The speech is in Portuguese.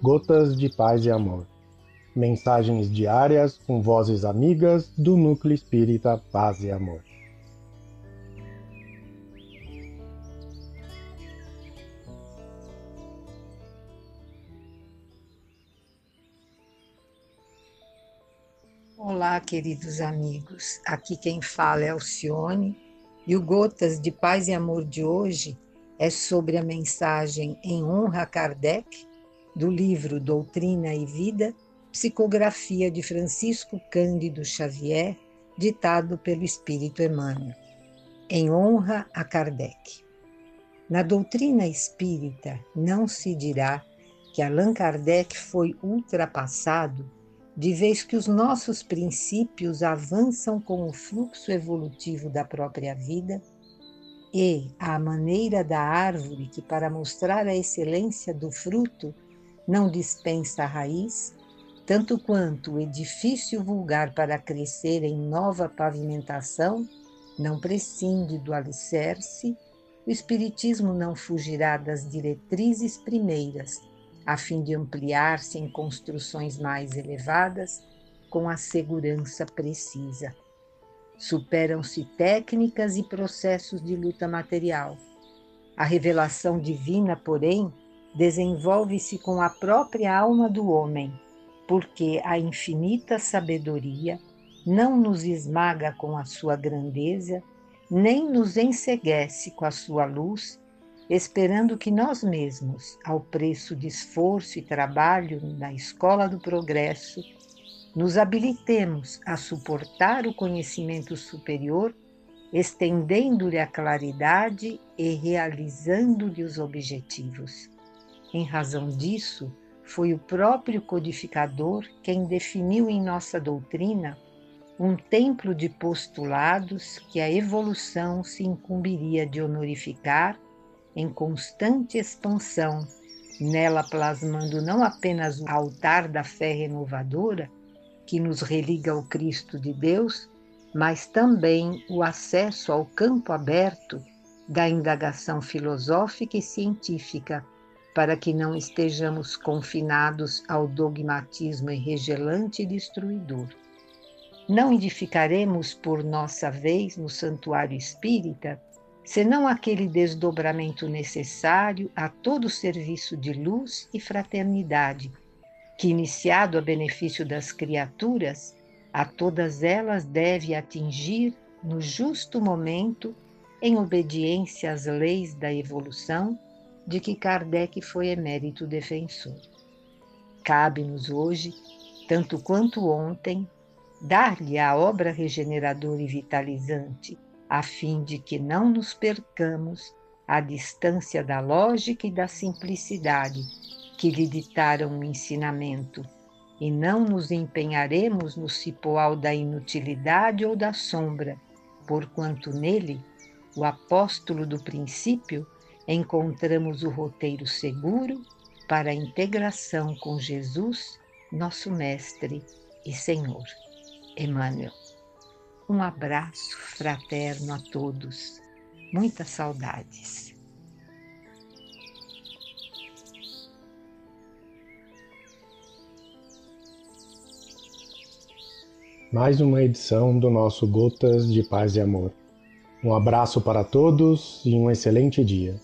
Gotas de Paz e Amor. Mensagens diárias com vozes amigas do Núcleo Espírita Paz e Amor. Olá, queridos amigos. Aqui quem fala é Alcione e o Gotas de Paz e Amor de hoje é sobre a mensagem em honra a Kardec do livro Doutrina e Vida, psicografia de Francisco Cândido Xavier, ditado pelo Espírito Emmanuel. Em honra a Kardec. Na doutrina espírita não se dirá que Allan Kardec foi ultrapassado de vez que os nossos princípios avançam com o fluxo evolutivo da própria vida, e, à maneira da árvore que, para mostrar a excelência do fruto, não dispensa a raiz, tanto quanto o edifício vulgar para crescer em nova pavimentação não prescinde do alicerce, o Espiritismo não fugirá das diretrizes primeiras a fim de ampliar-se em construções mais elevadas com a segurança precisa. Superam-se técnicas e processos de luta material. A revelação divina, porém, desenvolve-se com a própria alma do homem, porque a infinita sabedoria não nos esmaga com a sua grandeza, nem nos enseguece com a sua luz esperando que nós mesmos, ao preço de esforço e trabalho na escola do progresso, nos habilitemos a suportar o conhecimento superior, estendendo-lhe a claridade e realizando-lhe os objetivos. Em razão disso, foi o próprio codificador quem definiu em nossa doutrina um templo de postulados que a evolução se incumbiria de honorificar em constante expansão, nela plasmando não apenas o altar da fé renovadora, que nos religa ao Cristo de Deus, mas também o acesso ao campo aberto da indagação filosófica e científica, para que não estejamos confinados ao dogmatismo enregelante e destruidor. Não edificaremos por nossa vez no santuário espírita senão aquele desdobramento necessário a todo serviço de luz e fraternidade, que, iniciado a benefício das criaturas, a todas elas deve atingir no justo momento, em obediência às leis da evolução, de que Kardec foi emérito defensor. Cabe-nos hoje, tanto quanto ontem, dar-lhe a obra regeneradora e vitalizante a fim de que não nos percamos à distância da lógica e da simplicidade que lhe ditaram o ensinamento, e não nos empenharemos no cipoal da inutilidade ou da sombra, porquanto nele, o apóstolo do princípio, encontramos o roteiro seguro para a integração com Jesus, nosso Mestre e Senhor. Emmanuel. Um abraço fraterno a todos. Muitas saudades. Mais uma edição do nosso Gotas de Paz e Amor. Um abraço para todos e um excelente dia.